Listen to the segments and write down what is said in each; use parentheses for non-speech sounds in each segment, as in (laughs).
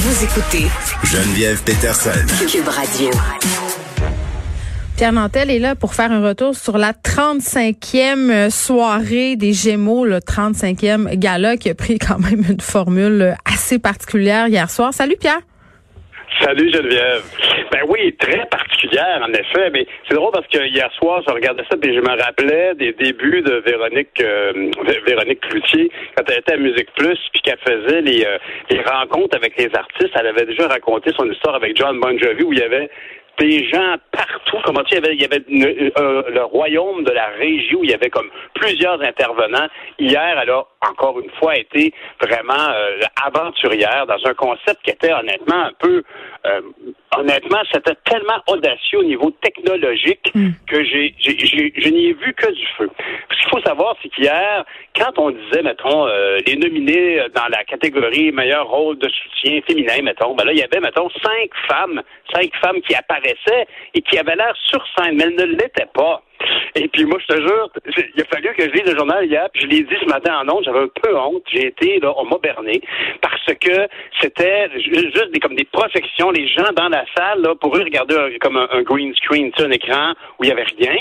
Vous écoutez Geneviève Peterson. Cube Radio. Pierre Nantel est là pour faire un retour sur la 35e soirée des Gémeaux, le 35e gala qui a pris quand même une formule assez particulière hier soir. Salut Pierre. Salut Geneviève. Ben oui, très particulière en effet, mais c'est drôle parce que hier soir, je regardais ça et je me rappelais des débuts de Véronique euh, Véronique Cloutier quand elle était à Musique Plus puis qu'elle faisait les, euh, les rencontres avec les artistes. Elle avait déjà raconté son histoire avec John Bon Jovi où il y avait des gens partout. Comment tu il y avait, il y avait euh, le royaume de la régie où il y avait comme plusieurs intervenants. Hier, elle a encore une fois été vraiment euh, aventurière dans un concept qui était honnêtement un peu euh, honnêtement, c'était tellement audacieux au niveau technologique mm. que j'ai, je n'y ai vu que du feu. Ce qu'il faut savoir, c'est qu'hier, quand on disait, mettons, les nominés dans la catégorie meilleur rôle de soutien féminin, mettons, ben là, il y avait, mettons, cinq femmes, cinq femmes qui apparaissaient et qui avait l'air sur scène, mais elle ne l'était pas. Et puis moi, je te jure, il a fallu que je lise le journal hier, puis je l'ai dit ce matin en honte, j'avais un peu honte. J'ai été, là, on m'a berné, parce que c'était juste des, comme des projections, les gens dans la salle, là, pour eux, regarder comme un, green screen, un écran où il n'y avait rien.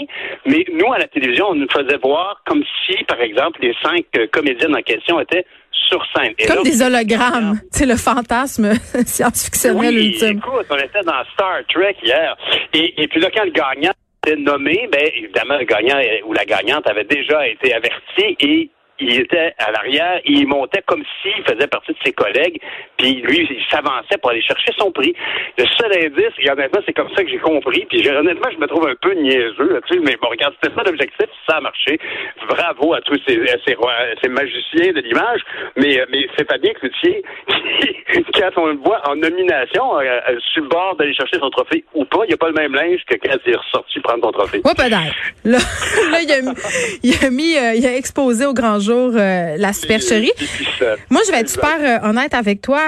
Mais nous, à la télévision, on nous faisait voir comme si, par exemple, les cinq euh, comédiennes en question étaient sur scène. Comme des hologrammes. (laughs) C'est le fantasme (laughs) science-fictionnel oui, ultime. Écoute, on était dans Star Trek hier. Et, et puis là, quand le gagnant nommé, ben évidemment, le gagnant ou la gagnante avait déjà été averti et il était à l'arrière, il montait comme s'il faisait partie de ses collègues, puis lui, il s'avançait pour aller chercher son prix. Le seul indice, et honnêtement, c'est comme ça que j'ai compris, puis honnêtement, je me trouve un peu niaiseux là-dessus, mais bon, regarde, c'était ça l'objectif, ça a marché. Bravo à tous ces, ces, magiciens de l'image, mais, mais c'est Fabien Cloutier, (laughs) quand on le voit en nomination, euh, euh, sur le bord d'aller chercher son trophée ou pas, il n'y a pas le même linge que quand il est ressorti prendre son trophée. Ouais, peut Là, (laughs) là il, a, il, a, mis, euh, il a exposé au grand jour la supercherie. Moi, je vais être super honnête avec toi.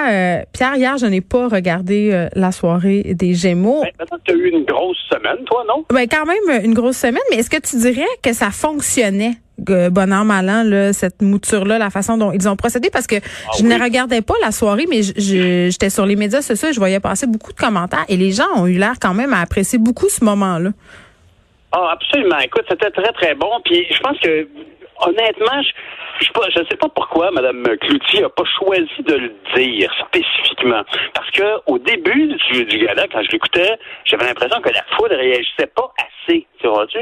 Pierre, hier, je n'ai pas regardé la soirée des Gémeaux. Ben, tu as eu une grosse semaine, toi, non? Ben, quand même une grosse semaine, mais est-ce que tu dirais que ça fonctionnait? bon an, mal an, là, cette mouture-là, la façon dont ils ont procédé, parce que ah je ne regardais pas la soirée, mais j'étais sur les médias sociaux, je voyais passer beaucoup de commentaires et les gens ont eu l'air quand même à apprécier beaucoup ce moment-là. Ah, absolument. Écoute, c'était très, très bon. Puis je pense que honnêtement, je ne sais pas pourquoi Mme Cloutier n'a pas choisi de le dire spécifiquement. Parce que au début du, du gala, quand je l'écoutais, j'avais l'impression que la foule ne réagissait pas assez, tu vois-tu?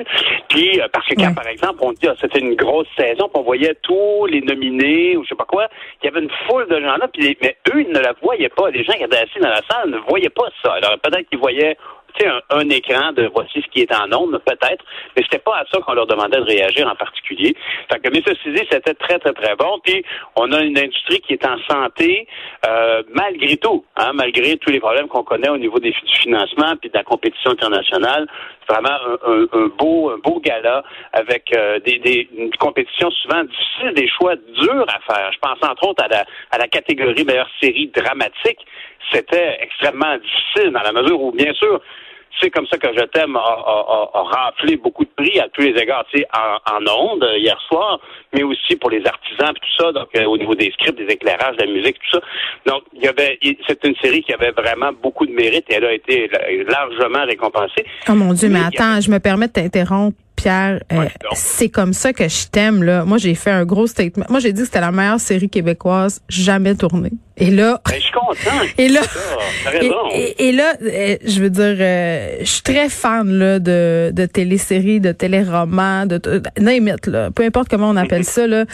Puis, euh, parce que quand, par exemple, on dit, ah, c'était une grosse saison, puis on voyait tous les nominés, ou je sais pas quoi, il y avait une foule de gens-là, puis, mais eux, ils ne la voyaient pas. Les gens qui étaient assis dans la salle ne voyaient pas ça. Alors, peut-être qu'ils voyaient un, un, écran de voici ce qui est en ondes, peut-être, mais c'était pas à ça qu'on leur demandait de réagir en particulier. Fait que, mais ceci dit, c'était très, très, très bon. Puis, on a une industrie qui est en santé, euh, malgré tout, hein, malgré tous les problèmes qu'on connaît au niveau des, du financement puis de la compétition internationale. Vraiment un, un, beau, un beau gala avec euh, des, des, une compétition souvent difficile, des choix durs à faire. Je pense entre autres à la, à la catégorie meilleure série dramatique. C'était extrêmement difficile dans la mesure où, bien sûr, c'est comme ça que je t'aime a, a, a, raflé beaucoup de prix à tous les égards, tu sais, en, en ondes euh, hier soir, mais aussi pour les artisans et tout ça, donc euh, au niveau des scripts, des éclairages, de la musique, tout ça. Donc, il y avait, c'est une série qui avait vraiment beaucoup de mérite et elle a été largement récompensée. Oh mon Dieu, mais, attends, je me permets de t'interrompre. Pierre, euh, c'est comme ça que je t'aime là. Moi, j'ai fait un gros statement. Moi, j'ai dit que c'était la meilleure série québécoise jamais tournée. Et là, ben, je suis content. (laughs) Et là, et, et, là, euh, je veux dire, euh, je suis très fan là de de téléséries, de téléromans, de, de, de là, peu importe comment on appelle (laughs) ça là.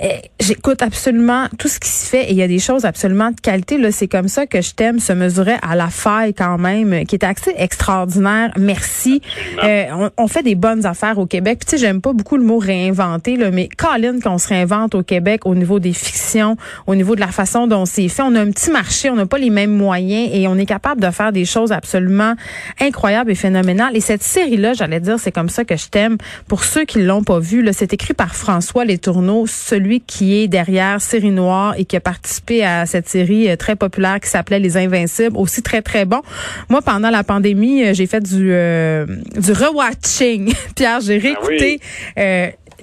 Eh, j'écoute absolument tout ce qui se fait et il y a des choses absolument de qualité. Là, c'est comme ça que je t'aime se mesurer à la faille quand même, qui est assez extraordinaire. Merci. Euh, on, fait des bonnes affaires au Québec. Puis tu sais, j'aime pas beaucoup le mot réinventer, là, mais Colin, qu'on se réinvente au Québec au niveau des fictions, au niveau de la façon dont c'est fait. On a un petit marché, on n'a pas les mêmes moyens et on est capable de faire des choses absolument incroyables et phénoménales. Et cette série-là, j'allais dire, c'est comme ça que je t'aime. Pour ceux qui l'ont pas vu, là, c'est écrit par François Les Tourneaux, celui qui est derrière Série Noire et qui a participé à cette série euh, très populaire qui s'appelait Les Invincibles, aussi très très bon. Moi, pendant la pandémie, euh, j'ai fait du euh, du rewatching. (laughs) Pierre, j'ai ah réécouté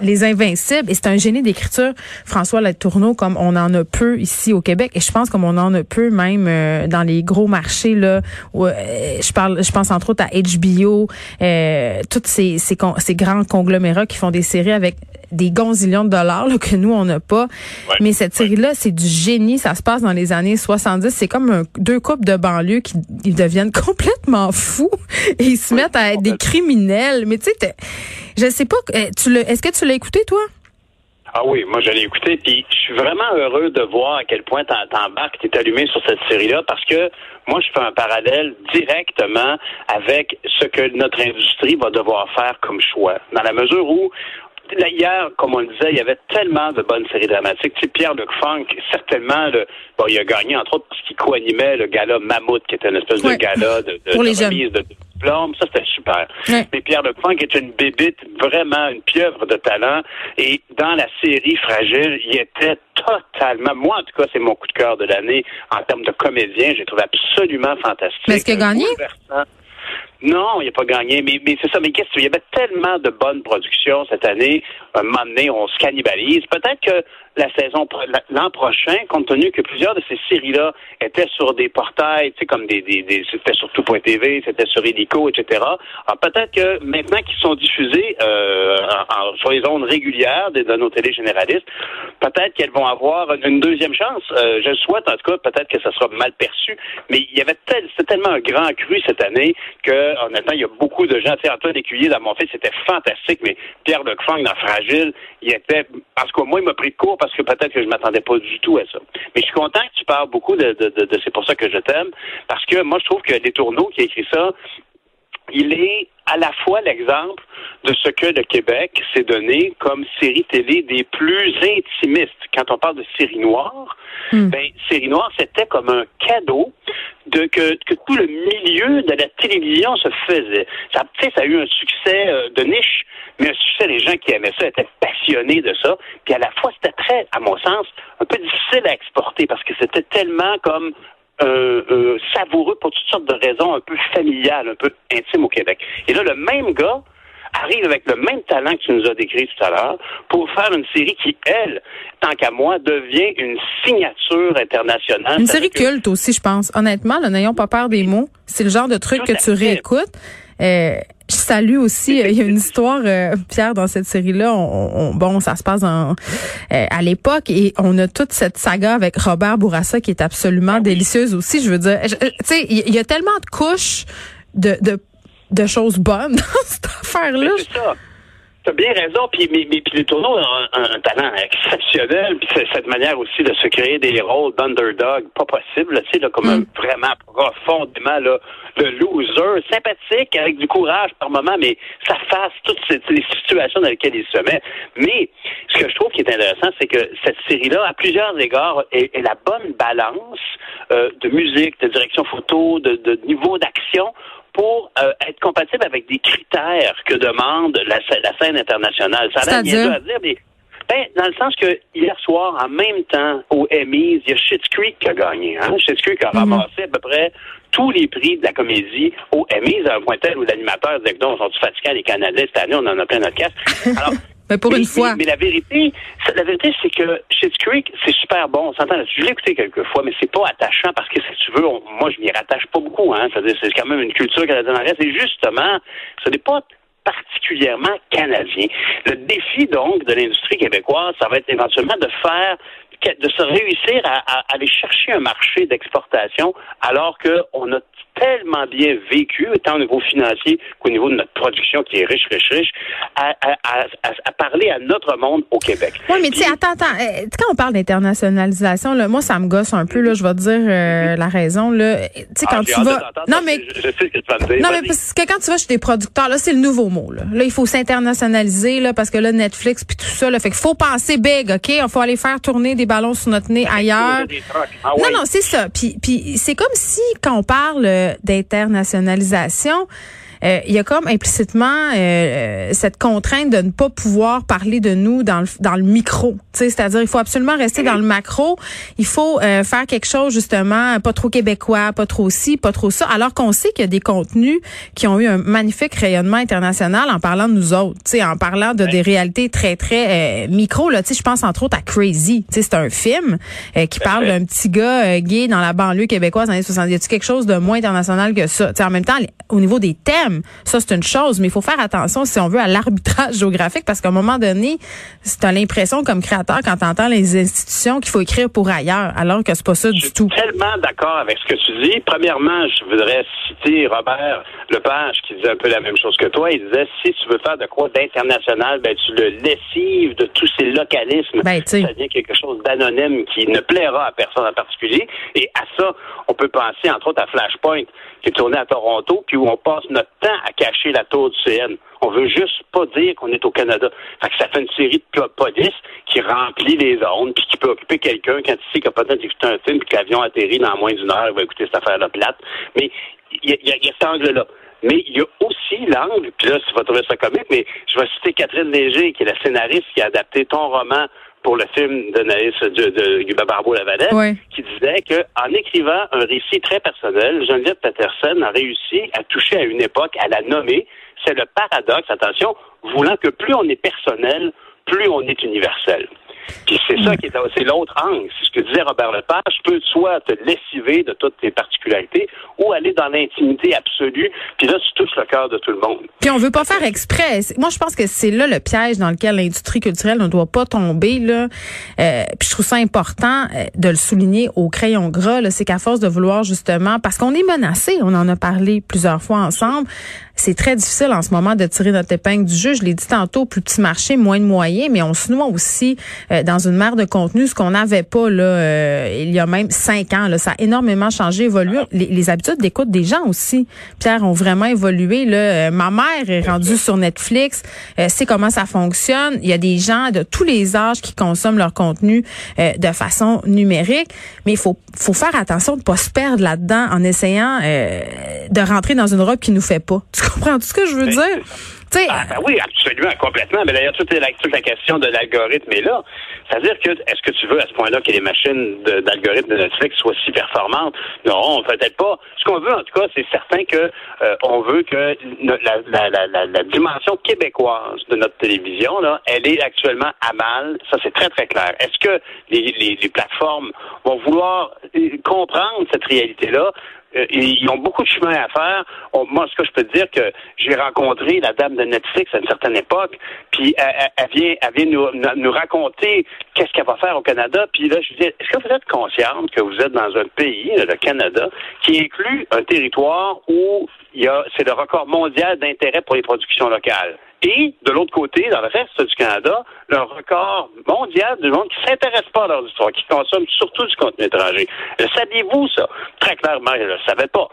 Les Invincibles, et c'est un génie d'écriture, François Latourneau, comme on en a peu ici au Québec, et je pense comme on en a peu même euh, dans les gros marchés là. Où, euh, je parle, je pense entre autres à HBO, euh, toutes ces, ces, ces grands conglomérats qui font des séries avec des gonzillions de dollars là, que nous on n'a pas. Mais cette série là, c'est du génie. Ça se passe dans les années 70. C'est comme un, deux couples de banlieue qui ils deviennent (laughs) complètement fous et ils se mettent à être des criminels. Mais tu sais, je sais pas. Eh, tu est-ce que tu l'as écouté toi? Ah oui, moi je l'ai écouté, puis je suis vraiment heureux de voir à quel point t'embarques, t'es allumé sur cette série-là, parce que moi je fais un parallèle directement avec ce que notre industrie va devoir faire comme choix, dans la mesure où hier, comme on le disait, il y avait tellement de bonnes séries dramatiques. Tu sais, Pierre-Luc Funk, certainement, le, bon, il a gagné, entre autres, parce qu'il co-animait le gala Mammouth, qui était une espèce de gala de, de, remise de diplôme. Ça, c'était super. Mais Pierre-Luc Funk est une bébite, vraiment une pieuvre de talent. Et dans la série Fragile, il était totalement, moi, en tout cas, c'est mon coup de cœur de l'année en termes de comédien. J'ai trouvé absolument fantastique. Mais est-ce qu'il a gagné? Non, il n'a pas gagné, mais, mais c'est ça. Mais qu'est-ce qu'il y avait tellement de bonnes productions cette année. Un moment donné, on se cannibalise. Peut-être que la saison l'an prochain, compte tenu que plusieurs de ces séries-là étaient sur des portails, tu sais, comme des, des, des c'était sur tout.tv, c'était sur Illico, etc. Alors peut-être que maintenant qu'ils sont diffusés euh, en, sur les ondes régulières de, nos télé généralistes, peut-être qu'elles vont avoir une deuxième chance. Euh, je le souhaite, en tout cas, peut-être que ça sera mal perçu, mais il y avait tel, c'était tellement un grand cru cette année que, honnêtement, il y a beaucoup de gens, tu sais, Antoine Écuyer dans mon fils, c'était fantastique, mais Pierre Luc Fang dans Fragile, il était, parce que moi, il m'a pris de court parce que peut-être que je m'attendais pas du tout à ça. Mais je suis content que tu parles beaucoup de, de, de, c'est pour ça que je t'aime, parce que moi, je trouve que les tourneaux qui a écrit ça, il est à la fois l'exemple de ce que le Québec s'est donné comme série télé des plus intimistes. Quand on parle de série noire, hmm. ben, série noire, c'était comme un cadeau de que, tout le milieu de la télévision se faisait. Ça, ça a eu un succès euh, de niche, mais un succès, les gens qui aimaient ça étaient passionnés de ça. Puis à la fois, c'était très, à mon sens, un peu difficile à exporter parce que c'était tellement comme euh, euh, savoureux pour toutes sortes de raisons un peu familiales, un peu intimes au Québec. Et là, le même gars arrive avec le même talent que tu nous as décrit tout à l'heure pour faire une série qui, elle, tant qu'à moi, devient une signature internationale. Une série culte aussi, je pense. Honnêtement, n'ayons pas peur des mots. C'est le genre de truc que tu réécoutes. Euh, je salue aussi, euh, il y a une (laughs) histoire, euh, Pierre, dans cette série-là. On, bon, ça se passe en, à l'époque et on a toute cette saga avec Robert Bourassa qui est absolument ah délicieuse aussi. Je veux dire, tu sais, il y, a tellement de couches de, de, de choses bonnes dans (laughs) cette affaire-là. C'est ça. T'as bien raison, puis, mais, mais, puis les tourneaux ont un, talent exceptionnel, puis cette manière aussi de se créer des rôles d'underdog, pas possible, tu sais, là, comme un, mm. vraiment profondément là, le loser, sympathique, avec du courage par moment, mais ça fasse toutes ces, les situations dans lesquelles il se met. Mais ce que je trouve qui est intéressant, c'est que cette série-là, à plusieurs égards, est, la bonne balance euh, de musique, de direction photo, de, de niveau d'action pour euh, être compatible avec des critères que demande la, la scène internationale. Ça a bien à dire, mais ben, dans le sens que hier soir, en même temps, au Emmys, il y a Schitt's Creek qui a gagné. Hein? Schitt's Creek a mhm. ramassé à peu près tous les prix de la comédie au Emmys, à un point tel où l'animateur disait que non, on sont fatigués les Canadiens cette année, on en a plein notre casse. Alors, mais pour une fois. Mais, la vérité, la vérité, c'est que Schitt's Creek, c'est super bon. On s'entend Je l'ai écouté quelques fois, mais c'est pas attachant parce que si tu veux, moi, je m'y rattache pas beaucoup. Hein. C'est-à-dire, c'est quand même une culture canadienne en reste. Et justement, ce n'est pas particulièrement canadien. Le défi, donc, de l'industrie québécoise, ça va être éventuellement de faire de se réussir à, à aller chercher un marché d'exportation alors qu'on a tellement bien vécu, tant au niveau financier qu'au niveau de notre production qui est riche, riche, riche, à, à, à, parler à notre monde au Québec. Oui, mais tu sais, attends, attends. Euh, quand on parle d'internationalisation, là, moi, ça me gosse un peu, là, je vais te dire euh, la raison, là. Tu sais, quand ah, tu vas. Non, mais. Je, sais ce que tu vas me dire. Non, mais parce que quand tu vas chez des producteurs, là, c'est le nouveau mot, là. Là, il faut s'internationaliser, là, parce que là, Netflix puis tout ça, là. Fait qu'il faut penser big, OK? Il faut aller faire tourner des ballons sur notre nez ailleurs. Ah non, non, c'est ça. Puis, puis c'est comme si, quand on parle d'internationalisation, euh, il y a comme implicitement euh, cette contrainte de ne pas pouvoir parler de nous dans le, dans le micro. C'est-à-dire, il faut absolument rester dans le macro. Il faut euh, faire quelque chose, justement, pas trop québécois, pas trop ci, pas trop ça, alors qu'on sait qu'il y a des contenus qui ont eu un magnifique rayonnement international en parlant de nous autres, en parlant de des réalités très, très micro. Là, je pense entre autres à Crazy. C'est un film qui parle d'un petit gars gay dans la banlieue québécoise dans les 70. Y a quelque chose de moins international que ça? en même temps, au niveau des thèmes, ça c'est une chose, mais il faut faire attention si on veut à l'arbitrage (laughs) géographique parce qu'à un moment donné, tu as l'impression comme créateur quand tu entends les institutions qu'il faut écrire pour ailleurs, alors que c'est pas ça du tout. Je suis tellement d'accord avec ce que tu dis. Premièrement, je voudrais citer Robert Lepage qui disait un peu la même chose que toi. Il disait si tu veux faire de quoi d'international, ben tu le lessives de tous ces localismes. Ben, ça devient quelque chose d'anonyme qui ne plaira à personne en particulier. Et à ça, on peut penser entre autres à Flashpoint qui est tourné à Toronto, puis où on passe notre temps à cacher la tour du CN. On veut juste pas dire qu'on est au Canada. Fait que ça fait une série de police qui remplit les zones, puis qui peut occuper quelqu'un quand il sait qu'il a peut-être écouté un film, puis que l'avion atterrit dans moins d'une heure, il va écouter cette affaire-là plate. Mais il y, a, cet angle-là. Mais il y a aussi l'angle, puis là, tu vas trouver ça comique, mais je vais citer Catherine Léger, qui est la scénariste qui a adapté ton roman pour le film de Naïs de, de, Barbeau Lavalette, qui disait que en écrivant un récit très personnel, Geneviève Peterson a réussi à toucher à une époque, à la nommer. C'est le paradoxe, attention, voulant que plus on est personnel, plus on est universel. Puis c'est ça qui est, c'est l'autre angle. C'est ce que disait Robert Lepage. Tu peux soit te lessiver de toutes tes particularités ou aller dans l'intimité absolue. Puis là, tu touches le cœur de tout le monde. Puis on veut pas faire exprès. Moi, je pense que c'est là le piège dans lequel l'industrie culturelle ne doit pas tomber. Là. Euh, puis je trouve ça important euh, de le souligner au crayon gras. C'est qu'à force de vouloir justement, parce qu'on est menacé, on en a parlé plusieurs fois ensemble, c'est très difficile en ce moment de tirer notre épingle du jeu. Je l'ai dit tantôt, plus petit marché, moins de moyens, mais on se noie aussi euh, dans une mer de contenu, ce qu'on n'avait pas là euh, il y a même cinq ans. Là, ça a énormément changé, évolué. Les, habitudes d'écoute des gens aussi, Pierre, ont vraiment évolué. Là. Euh, ma mère est rendue sur Netflix, sait comment ça fonctionne. Il y a des gens de tous les âges qui consomment leur contenu de façon numérique, mais il faut, faut faire attention de pas se perdre là-dedans en essayant de rentrer dans une robe qui nous fait pas comprends tout ce que je veux dire? Ah, ben oui, absolument, complètement. Mais d'ailleurs, toute la, toute la question de l'algorithme est là. C'est-à-dire que, est-ce que tu veux à ce point-là que les machines d'algorithme de, Netflix soient si performantes? Non, peut-être pas. Ce qu'on veut, en tout cas, c'est certain que euh, on veut que la, la, la, la, dimension québécoise de notre télévision, là, elle est actuellement à mal. Ça, c'est très, très clair. Est-ce que les, les, les plateformes vont vouloir euh, comprendre cette réalité-là? Euh, ils ont beaucoup de chemin à faire. moi, ce que je peux dire que j'ai rencontré la dame de Netflix à une certaine époque, puis elle, vient, elle vient nous, nous raconter qu'est-ce qu'elle va faire au Canada. Puis là, je lui dis, est-ce que vous êtes consciente que vous êtes dans un pays, le Canada, qui inclut un territoire où il y a, c'est le record mondial d'intérêt pour les productions locales? Et de l'autre côté, dans le reste du Canada, le record mondial du monde qui s'intéresse pas à leur histoire, qui consomme surtout du contenu étranger. Saviez-vous ça? Très clairement, je le savais pas.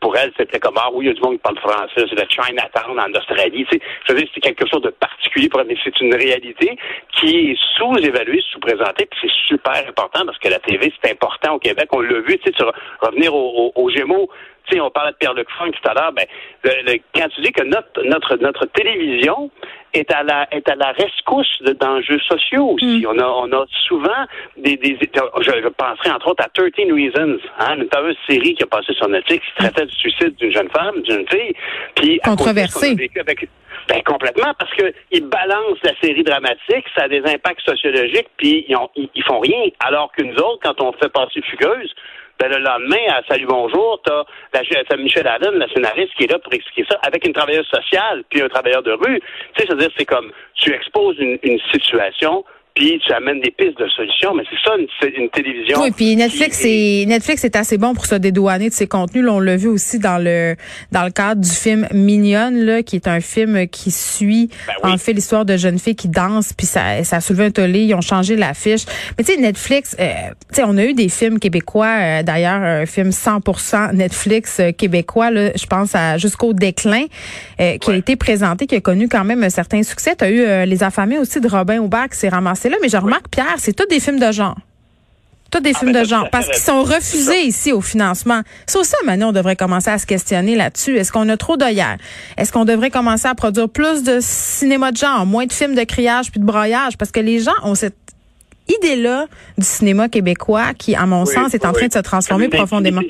Pour elle, c'était comme ah oui, il y a du monde qui parle français, c'est le Chinatown en Australie. Tu sais, je veux dire, c'est quelque chose de particulier pour elle, mais c'est une réalité qui est sous-évaluée, sous-présentée, puis c'est super important parce que la TV c'est important au Québec. On l'a vu, tu sais, revenir aux Gémeaux sais, on parlait de Pierre-Luc Funk tout à l'heure, ben, quand tu dis que notre, notre, notre télévision est à la, est à la rescousse d'enjeux sociaux aussi. Mm. On, a, on a souvent des, des je, penserai entre autres à 13 Reasons, hein, une fameuse série qui a passé sur Netflix qui traitait du suicide d'une jeune femme, d'une fille. Puis, Controversé. Ben, complètement, parce que ils balancent la série dramatique, ça a des impacts sociologiques, puis ils, ont, ils, font rien. Alors que nous autres, quand on fait passer Fugueuse, ben, le lendemain, à Salut Bonjour, t'as la, Michel Allen, la scénariste, qui est là pour expliquer ça, avec une travailleuse sociale, puis un travailleur de rue. Tu sais, c'est-à-dire, c'est comme, tu exposes une, une situation, puis tu amènes des pistes de solutions. Mais c'est ça, une, une, télévision. Oui, puis Netflix, c'est Netflix est assez bon pour se dédouaner de ses contenus. Là, on l'a vu aussi dans le dans le cadre du film Mignonne, là, qui est un film qui suit ben en fait l'histoire de jeunes filles qui dansent, puis ça, ça a soulevé un tollé. Ils ont changé l'affiche. Mais tu sais, Netflix, euh, tu sais, on a eu des films québécois. Euh, d'ailleurs, un film 100% Netflix euh, québécois. Là, je pense à jusqu'au déclin, qui a été présenté, qui a connu quand même un certain succès. Tu as eu Les affamés aussi de Robin Aubert qui s'est ramassé là, mais je remarque, Pierre, c'est tous des films de genre. Toi, des ah, films ben, de genre, parce qu'ils sont refusés ici au financement. C'est aussi, maintenant, on devrait commencer à se questionner là-dessus. Est-ce qu'on a trop d'œillères? Est-ce qu'on devrait commencer à produire plus de cinéma de genre, moins de films de criage puis de broyage? Parce que les gens ont cette idée-là du cinéma québécois qui, à mon sens, est en train de se transformer profondément.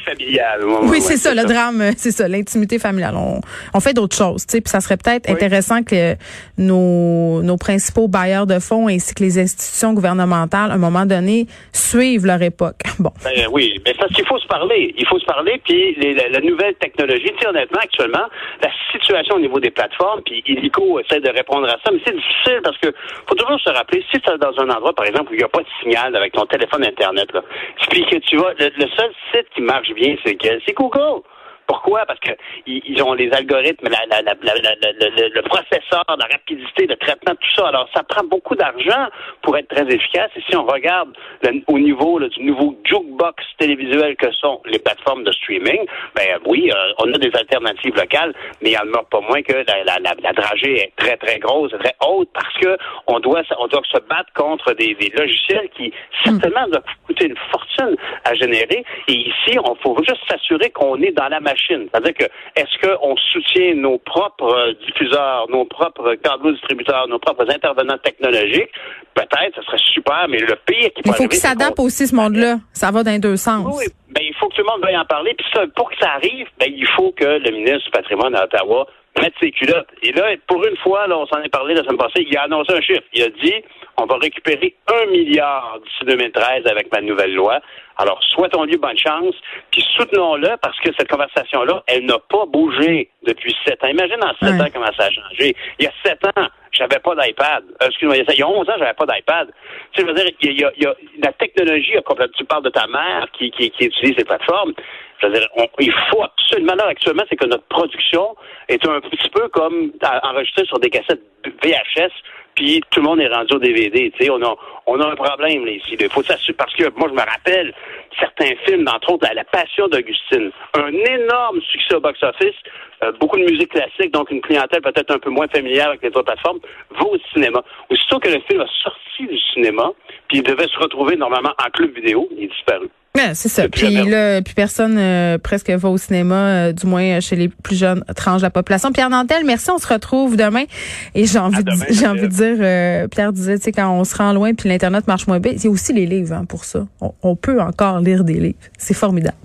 oui, c'est ça, le drame, c'est ça, l'intimité familiale. On, fait d'autres choses, tu sais, puis ça serait peut-être intéressant que nos, nos principaux bailleurs de fonds ainsi que les institutions gouvernementales, à un moment donné, suivent leur époque. (laughs) Bon. Ben, oui, mais parce qu'il faut se parler. Il faut se parler, puis la, nouvelle technologie, tu sais, honnêtement, actuellement, la situation au niveau des plateformes, puis Illico essaie de répondre à ça, mais c'est difficile parce que faut toujours se rappeler, si c'est dans un endroit, par exemple, où il n'y pas de signal avec ton téléphone Internet, là, puis que tu vas, le, le seul site qui marche bien, c'est C'est Google. Pourquoi? Parce que ils ont les algorithmes, la, la, la, le, processeur, la rapidité, le traitement, tout ça. Alors, ça prend beaucoup d'argent pour être très efficace. Et si on regarde au niveau du nouveau jukebox télévisuel que sont les plateformes de streaming, ben oui, euh, on a des alternatives locales, mais il en a pas moins que la, la, dragée est très, très grosse, très haute, parce que on doit, on doit se battre contre des, des logiciels qui certainement doivent coûter une fortune à générer. Et ici, on faut juste s'assurer qu'on est dans la machine c'est-à-dire que est-ce qu'on soutient nos propres diffuseurs, nos propres câbles distributeurs, nos propres intervenants technologiques? Peut-être, ce serait super, mais le pire qui Il faut qu'il s'adapte aussi ce monde-là. Ça va dans les deux sens. Oui, ben, il faut que tout le monde veuille en parler. Puis pour que ça arrive, ben, il faut que le ministre du patrimoine à Ottawa mette ses culottes. Et là, pour une fois, là, on s'en est parlé la semaine passée, il a annoncé un chiffre. Il a dit, on va récupérer un milliard d'ici 2013 avec ma nouvelle loi. Alors, souhaitons-lui bonne chance, puis soutenons-le parce que cette conversation-là, elle n'a pas bougé depuis sept ans. Imagine en sept ans comment ça a changé. Il y a sept ans, j'avais pas d'iPad. Euh, excuse-moi, il y a 11 ans, j'avais pas d'iPad. Tu sais, je veux dire, il y a, il y a, la technologie a complètement. Tu parles de ta mère qui, qui, qui utilise ces plateformes. Je veux dire, il faut absolument, là, actuellement, c'est que notre production est un petit peu comme enregistrée sur des cassettes VHS puis tout le monde est rendu au DVD. Tu sais, on a, on a un problème là, ici. Il faut s'assurer parce que moi je me rappelle certains films, entre autres La, Passion d'Augustine, un énorme succès au box-office, euh, beaucoup de musique classique, donc une clientèle peut-être un peu moins familière avec les autres plateformes, va au cinéma. Aussitôt que le film a sorti du cinéma, puis il devait se retrouver normalement en club vidéo, il est disparu c'est ça. Puis là, puis personne euh, presque va au cinéma, euh, du moins chez les plus jeunes tranches de la population. Pierre Nantel, merci. On se retrouve demain. Et j'ai envie, de, (laughs) j'ai envie de dire, euh, Pierre disait, tu sais, quand on se rend loin, puis l'internet marche moins bien, il y a aussi les livres hein, pour ça. on peut encore lire des livres. C'est formidable.